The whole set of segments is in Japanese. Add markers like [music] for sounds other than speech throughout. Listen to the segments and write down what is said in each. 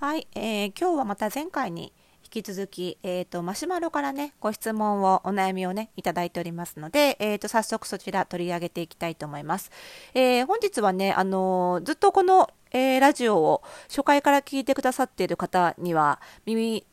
はい、えー、今日はまた前回に引き続き、えーと、マシュマロからねご質問をお悩みをねいただいておりますので、えーと、早速そちら取り上げていきたいと思います。えー、本日はね、あのー、ずっとこの、えー、ラジオを初回から聞いてくださっている方には耳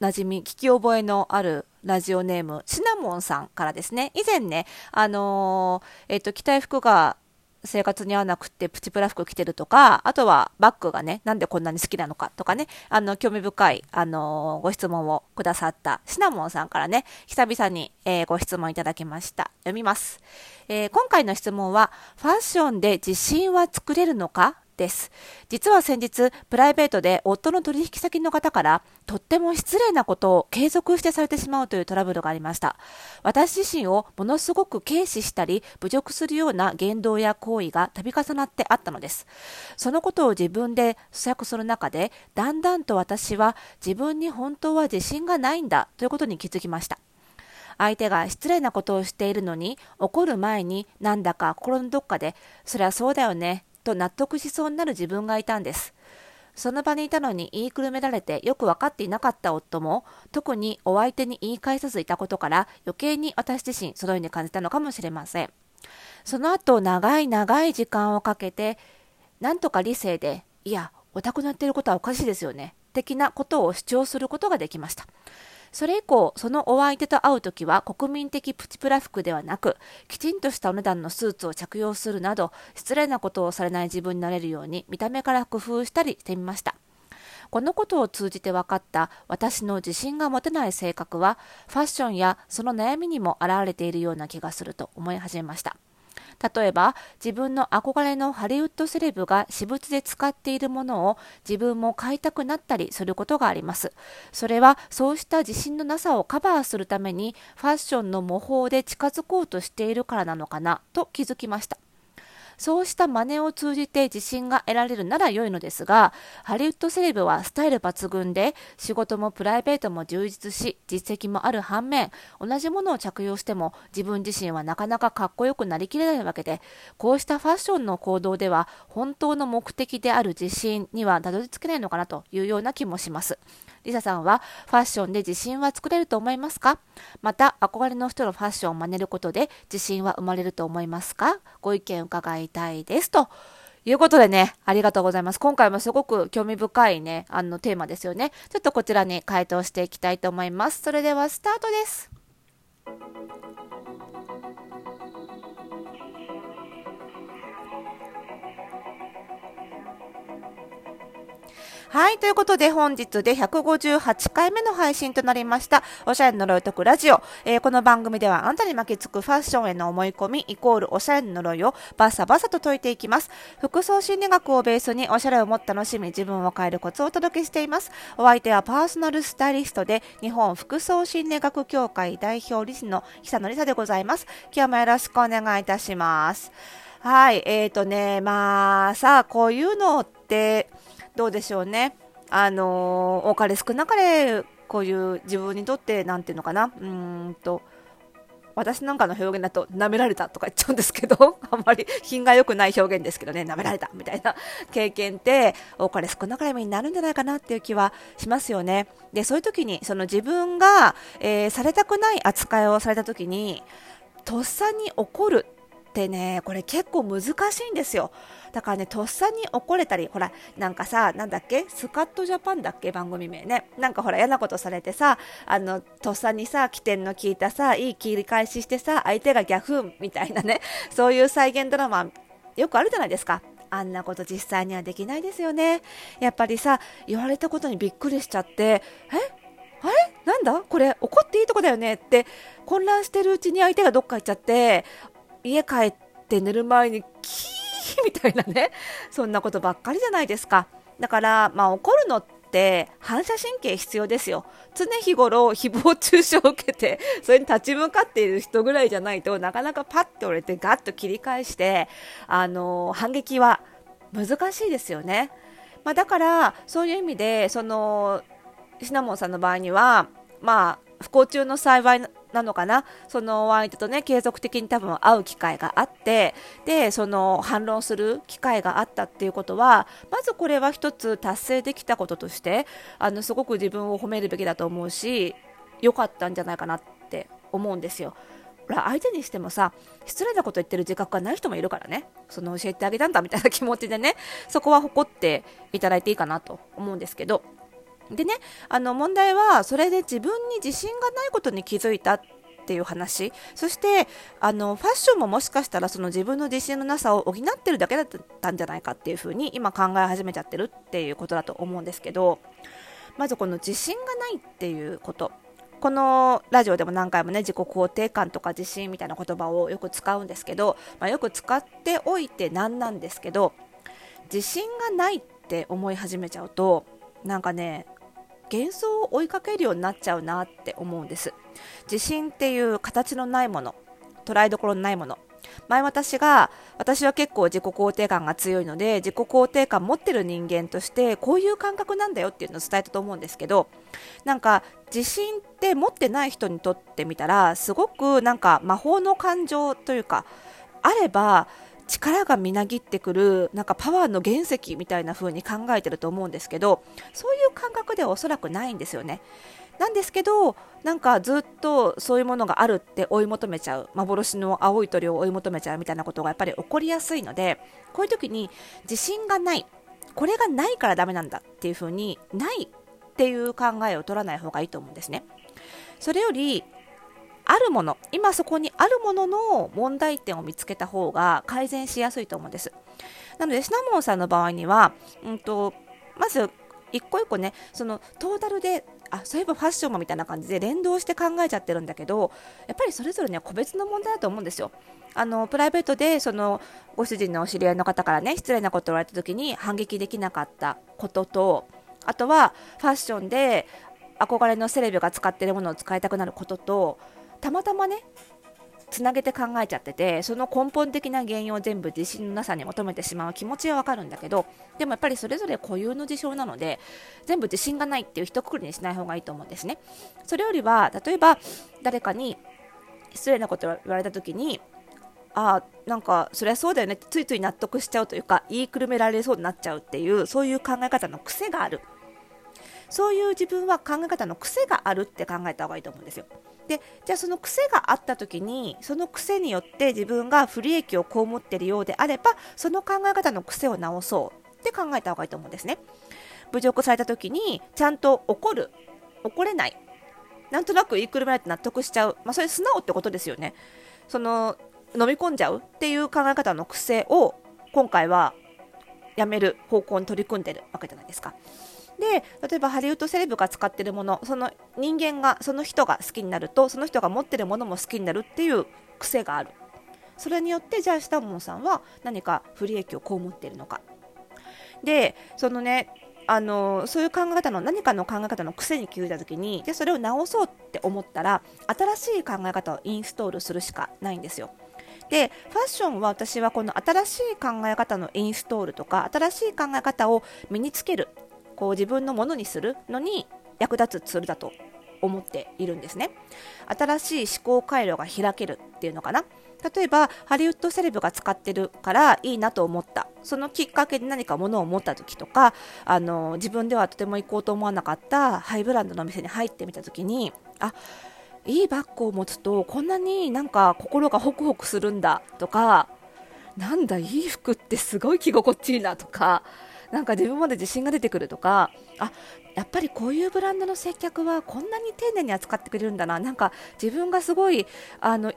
なじみ聞き覚えのあるラジオネームシナモンさんからですね以前ねあのー、えっ、と着たい服が生活に合わなくてプチプラ服着てるとか、あとはバッグがね、なんでこんなに好きなのかとかね、あの、興味深い、あのー、ご質問をくださったシナモンさんからね、久々に、えー、ご質問いただきました。読みます。えー、今回の質問は、ファッションで自信は作れるのか？です。実は先日、プライベートで夫の取引先の方から、とっても失礼なことを継続してされてしまうというトラブルがありました。私自身をものすごく軽視したり、侮辱するような言動や行為が度重なってあったのです。そのことを自分で咀嚼する中で、だんだんと私は自分に本当は自信がないんだということに気づきました。相手が失礼なことをしているのに怒る前になんだか心のどっかでそりゃそうだよねと納得しそうになる自分がいたんです。その場にいたのに言いくるめられてよく分かっていなかった夫も特にお相手に言い返さずいたことから余計に私自身そのように感じたのかもしれません。その後長い長い時間をかけてなんとか理性でいやお宅のやってることはおかしいですよね的なことを主張することができました。それ以降、そのお相手と会うときは国民的プチプラ服ではなく、きちんとしたお値段のスーツを着用するなど、失礼なことをされない自分になれるように、見た目から工夫したりしてみました。このことを通じて分かった私の自信が持てない性格は、ファッションやその悩みにも現れているような気がすると思い始めました。例えば自分の憧れのハリウッドセレブが私物で使っているものを自分も買いたくなったりすることがあります。それはそうした自信のなさをカバーするためにファッションの模倣で近づこうとしているからなのかなと気づきました。そうした真似を通じて自信が得られるなら良いのですが、ハリウッドセレブはスタイル抜群で、仕事もプライベートも充実し、実績もある反面、同じものを着用しても自分自身はなかなかかっこよくなりきれないわけで、こうしたファッションの行動では、本当の目的である自信にはたどり着けないのかなというような気もします。リサさんはファッションで自信は作れると思いますか？また憧れの人のファッションを真似ることで自信は生まれると思いますか？ご意見伺いたいですということでね、ありがとうございます。今回もすごく興味深いね、あのテーマですよね。ちょっとこちらに回答していきたいと思います。それではスタートです。はい。ということで、本日で158回目の配信となりました、おしゃれの呪い解くラジオ。えー、この番組では、あなたに巻きつくファッションへの思い込み、イコールおしゃれの呪いをバサバサと解いていきます。服装心理学をベースに、おしゃれをもっと楽しみ、自分を変えるコツをお届けしています。お相手はパーソナルスタイリストで、日本服装心理学協会代表理事の久野里沙でございます。今日もよろしくお願いいたします。はい。えーとね、まあ、さあ、こういうのって、どうでしょうね。あの多かれ少なかれこういう自分にとって何ていうのかな。うんと私なんかの表現だと舐められたとか言っちゃうんですけど [laughs] あんまり品が良くない表現ですけどね。舐められたみたいな [laughs] 経験って多かれ少なかれになるんじゃないかなっていう気はしますよね。でそういう時にその自分が、えー、されたくない扱いをされた時にとっさに怒るってねこれ結構難しいんですよ。だからねとっさに怒れたりほらなんかさなんだっけスカットジャパンだっけ番組名ね。なんかほら嫌なことされてさあのとっさにさ起点の効いたさいい切り返ししてさ相手がギャフンみたいなね [laughs] そういう再現ドラマよくあるじゃないですか。あんなこと実際にはできないですよね。やっぱりさ言われたことにびっくりしちゃってえ？あれ？なんだ？これ怒っていいとこだよねって混乱してるうちに相手がどっか行っちゃって家帰って寝る前にキーみたいなね、[laughs] そんなことばっかりじゃないですか。だから、まあ、怒るのって反射神経必要ですよ。常日頃誹謗中傷を受けて、[laughs] それに立ち向かっている人ぐらいじゃないとなかなかパッと折れてガッと切り返して、あの反撃は難しいですよね。まあ、だから、そういう意味で、その、シナモンさんの場合には、まあ、不幸中の幸いなのかな？そのお相手とね継続的に多分会う機会があってでその反論する機会があったっていうことはまずこれは一つ達成できたこととしてあのすごく自分を褒めるべきだと思うし良かったんじゃないかなって思うんですよ。ほら相手にしてもさ失礼なこと言ってる自覚がない人もいるからね。その教えてあげたんだみたいな気持ちでねそこは誇っていただいていいかなと思うんですけど。でねあの問題はそれで自分に自信がないことに気づいたっていう話。そしてあのファッションももしかしたらその自分の自信のなさを補ってるだけだったんじゃないかっていうふうに今考え始めちゃってるっていうことだと思うんですけど。まずこの自信がないっていうこと。このラジオでも何回もね自己肯定感とか自信みたいな言葉をよく使うんですけど、まあ、よく使っておいてなんなんですけど自信がないって思い始めちゃうとなんかね幻想を追いかけるようになっちゃうなって思うんです。自信っていう形のないもの捉えどころのないもの。前私が私は結構自己肯定感が強いので自己肯定感持ってる人間としてこういう感覚なんだよっていうのを伝えたと思うんですけどなんか自信って持ってない人にとってみたらすごくなんか魔法の感情というかあれば力がみなぎってくるなんかパワーの原石みたいな風に考えてると思うんですけどそういう感覚ではおそらくないんですよね。なんですけどなんかずっとそういうものがあるって追い求めちゃう幻の青い鳥を追い求めちゃうみたいなことがやっぱり起こりやすいのでこういう時に自信がないこれがないからダメなんだっていう風にないっていう考えを取らない方がいいと思うんですね。それよりあるもの今そこにあるものの問題点を見つけた方が改善しやすいと思うんです。なのでシナモンさんの場合には、うんと、まず一個一個ねそのトータルであそういえばファッションもみたいな感じで連動して考えちゃってるんだけどやっぱりそれぞれね個別の問題だと思うんですよ。あのプライベートでそのご主人のお知り合いの方からね失礼なことを言われた時に反撃できなかったこととあとはファッションで憧れのセレブが使っているものを使いたくなることとたまたまねつなげて考えちゃっててその根本的な原因を全部自信のなさに求めてしまう気持ちはわかるんだけどでもやっぱりそれぞれ固有の事象なので全部自信がないっていう一括りにしない方がいいと思うんですね。それよりは例えば誰かに失礼なことを言われた時にあなんかそりゃそうだよねってついつい納得しちゃうというか言いくるめられそうになっちゃうっていうそういう考え方の癖がある。そういう自分は考え方の癖があるって考えた方がいいと思うんですよ。でじゃあその癖があった時にその癖によって自分が不利益を被っているようであればその考え方の癖を直そうって考えた方がいいと思うんですね。侮辱された時にちゃんと怒る怒れないなんとなく言いくるめられて納得しちゃう、まあ、それ素直ってことですよね。その飲み込んじゃうっていう考え方の癖を今回はやめる方向に取り組んでるわけじゃないですか。で例えばハリウッドセレブが使ってるものその人間がその人が好きになるとその人が持ってるものも好きになるっていう癖があるそれによってじゃあシタモンさんは何か不利益を被っているのかでそのねあのそういう考え方の何かの考え方の癖に気づいた時にでそれを直そうって思ったら新しい考え方をインストールするしかないんですよ。でファッションは私はこの新しい考え方のインストールとか新しい考え方を身につけるこう自分のものにするのに役立つツールだと思っているんですね。新しい思考回路が開けるっていうのかな。例えばハリウッドセレブが使ってるからいいなと思った。そのきっかけで何か物を持った時とかあの自分ではとても行こうと思わなかったハイブランドの店に入ってみた時にあいいバッグを持つとこんなになんか心がホクホクするんだとかなんだいい服ってすごい着心地いいなとかなんか自分まで自信が出てくるとかあやっぱりこういうブランドの接客はこんなに丁寧に扱ってくれるんだな。なんか自分がすごいあの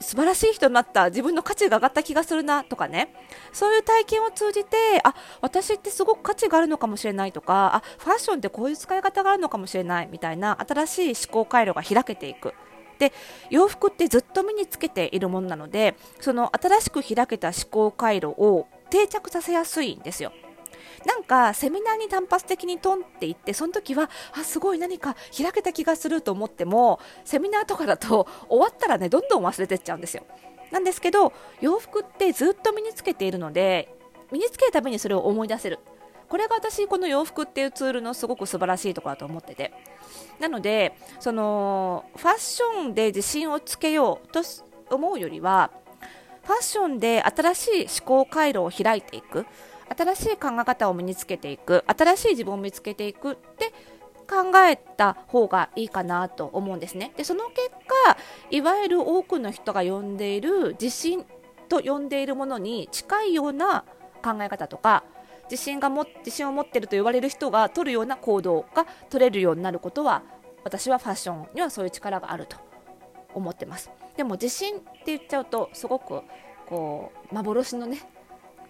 素晴らしい人になった。自分の価値が上がった気がするな。とかね。そういう体験を通じてあ私ってすごく価値があるのかもしれないとかあファッションってこういう使い方があるのかもしれない。みたいな新しい思考回路が開けていく。で洋服ってずっと身につけているものなのでその新しく開けた思考回路を定着させやすいんですよ。なんかセミナーに単発的にトンって言ってその時はあすごい何か開けた気がすると思ってもセミナーとかだと [laughs] 終わったらねどんどん忘れてっちゃうんですよ。なんですけど洋服ってずっと身につけているので身につけるためにそれを思い出せる。これが私この洋服っていうツールのすごく素晴らしいところだと思ってて。なのでそのファッションで自信をつけようと思うよりはファッションで新しい思考回路を開いていく。新しい考え方を身につけていく新しい自分を見つけていくって考えた方がいいかなと思うんですね。でその結果いわゆる多くの人が呼んでいる自信と呼んでいるものに近いような考え方とか自信がも自信を持ってると言われる人が取るような行動が取れるようになることは私はファッションにはそういう力があると思ってますでも自信って言っちゃうとすごくこう幻のね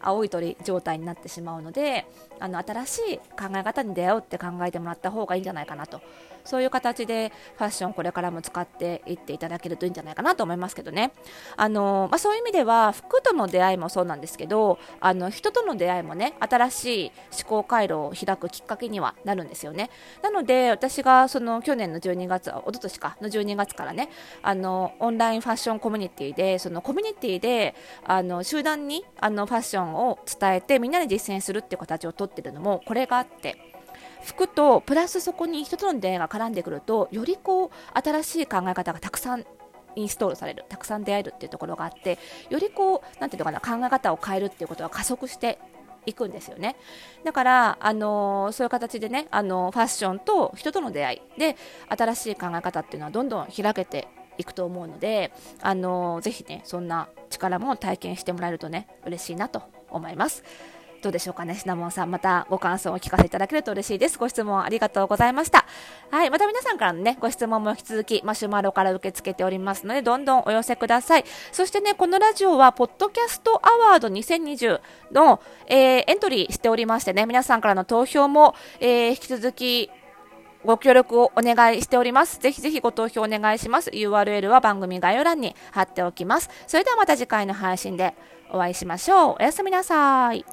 青い鳥状態になってしまうのであの新しい考え方に出会うって考えてもらった方がいいんじゃないかなと。そういう形でファッションこれからも使っていっていただけるといいんじゃないかなと思いますけどね。あの、まあ、そういう意味では服との出会いもそうなんですけどあの人との出会いもね新しい思考回路を開くきっかけにはなるんですよね。なので私がその去年の12月おととしかの12月からねあのオンラインファッションコミュニティでそのコミュニティであの集団にあのファッションを伝えてみんなで実践するっていう形をとってるのもこれがあって服とプラスそこに人との出会いが絡んでくるとよりこう新しい考え方がたくさんインストールされるたくさん出会えるっていうところがあってよりこうなんていうのかな考え方を変えるっていうことが加速していくんですよね。だから、あのー、そういう形でね、あのー、ファッションと人との出会いで新しい考え方っていうのはどんどん開けていくと思うので、あのー、ぜひねそんな力も体験してもらえるとね嬉しいなと思います。どうでしょうかね、シナモンさん。またご感想をお聞かせいただけると嬉しいです。ご質問ありがとうございました。はい。また皆さんからのね、ご質問も引き続き、マシュマロから受け付けておりますので、どんどんお寄せください。そしてね、このラジオは、ポッドキャストアワード2020の、えー、エントリーしておりましてね、皆さんからの投票も、えー、引き続き、ご協力をお願いしております。ぜひぜひご投票お願いします。URL は番組概要欄に貼っておきます。それではまた次回の配信でお会いしましょう。おやすみなさい。